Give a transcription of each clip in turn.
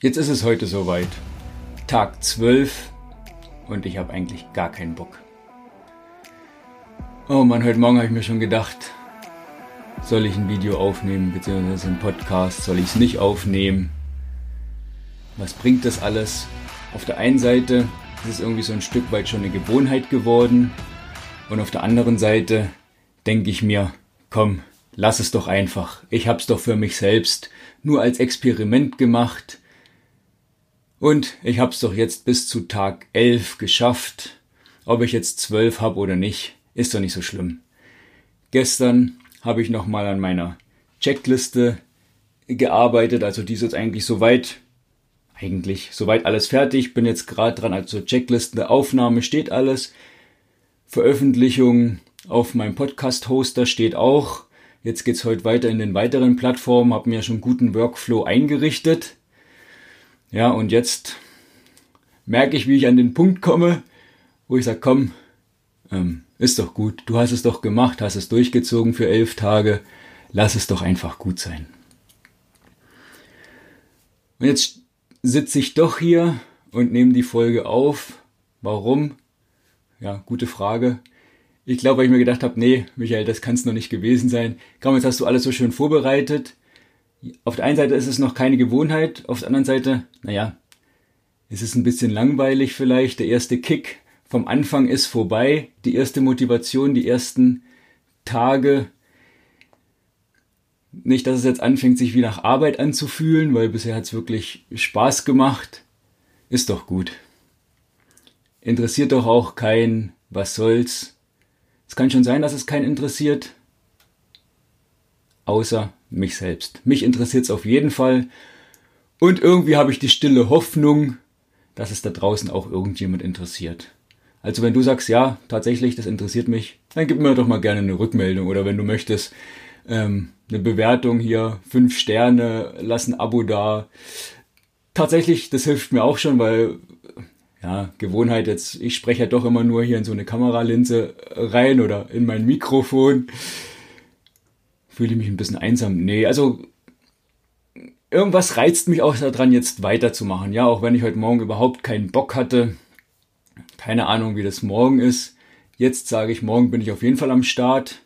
Jetzt ist es heute soweit. Tag 12 und ich habe eigentlich gar keinen Bock. Oh Mann, heute Morgen habe ich mir schon gedacht, soll ich ein Video aufnehmen, beziehungsweise einen Podcast, soll ich es nicht aufnehmen? Was bringt das alles? Auf der einen Seite ist es irgendwie so ein Stück weit schon eine Gewohnheit geworden und auf der anderen Seite denke ich mir, komm, lass es doch einfach. Ich hab's doch für mich selbst nur als Experiment gemacht und ich hab's doch jetzt bis zu Tag 11 geschafft. Ob ich jetzt 12 hab oder nicht, ist doch nicht so schlimm. Gestern habe ich nochmal an meiner Checkliste gearbeitet, also die ist jetzt eigentlich soweit, eigentlich soweit alles fertig, bin jetzt gerade dran, also Checkliste, Aufnahme steht alles, Veröffentlichung auf meinem Podcast-Hoster steht auch, jetzt geht's heute weiter in den weiteren Plattformen, habe mir schon guten Workflow eingerichtet, ja, und jetzt merke ich, wie ich an den Punkt komme, wo ich sage, komm, ähm, ist doch gut, du hast es doch gemacht, hast es durchgezogen für elf Tage, lass es doch einfach gut sein. Und jetzt sitze ich doch hier und nehme die Folge auf. Warum? Ja, gute Frage. Ich glaube, weil ich mir gedacht habe, nee, Michael, das kann es noch nicht gewesen sein. Komm, jetzt hast du alles so schön vorbereitet auf der einen Seite ist es noch keine Gewohnheit, auf der anderen Seite, naja, es ist ein bisschen langweilig vielleicht. Der erste Kick vom Anfang ist vorbei, die erste Motivation, die ersten Tage. Nicht, dass es jetzt anfängt, sich wie nach Arbeit anzufühlen, weil bisher hat es wirklich Spaß gemacht. Ist doch gut. Interessiert doch auch kein, was soll's. Es kann schon sein, dass es keinen interessiert. Außer mich selbst. Mich interessiert es auf jeden Fall. Und irgendwie habe ich die stille Hoffnung, dass es da draußen auch irgendjemand interessiert. Also wenn du sagst, ja, tatsächlich, das interessiert mich, dann gib mir doch mal gerne eine Rückmeldung. Oder wenn du möchtest, ähm, eine Bewertung hier, fünf Sterne, lass ein Abo da. Tatsächlich, das hilft mir auch schon, weil ja, Gewohnheit jetzt, ich spreche ja doch immer nur hier in so eine Kameralinse rein oder in mein Mikrofon fühle ich mich ein bisschen einsam. Nee, also irgendwas reizt mich auch daran, jetzt weiterzumachen. Ja, auch wenn ich heute Morgen überhaupt keinen Bock hatte. Keine Ahnung, wie das morgen ist. Jetzt sage ich, morgen bin ich auf jeden Fall am Start.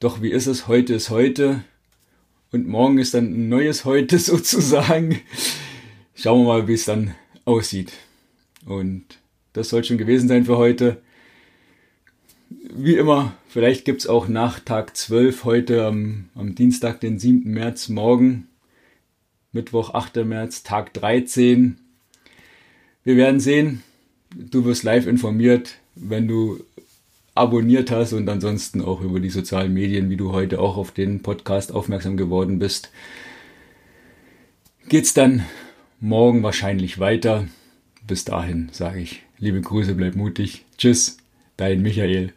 Doch wie ist es? Heute ist heute. Und morgen ist dann ein neues Heute sozusagen. Schauen wir mal, wie es dann aussieht. Und das soll schon gewesen sein für heute wie immer, vielleicht gibt es auch nach Tag 12 heute am, am Dienstag, den 7. März, morgen, Mittwoch, 8. März, Tag 13. Wir werden sehen. Du wirst live informiert, wenn du abonniert hast und ansonsten auch über die sozialen Medien, wie du heute auch auf den Podcast aufmerksam geworden bist. Geht's dann morgen wahrscheinlich weiter. Bis dahin sage ich liebe Grüße, bleib mutig. Tschüss, dein Michael.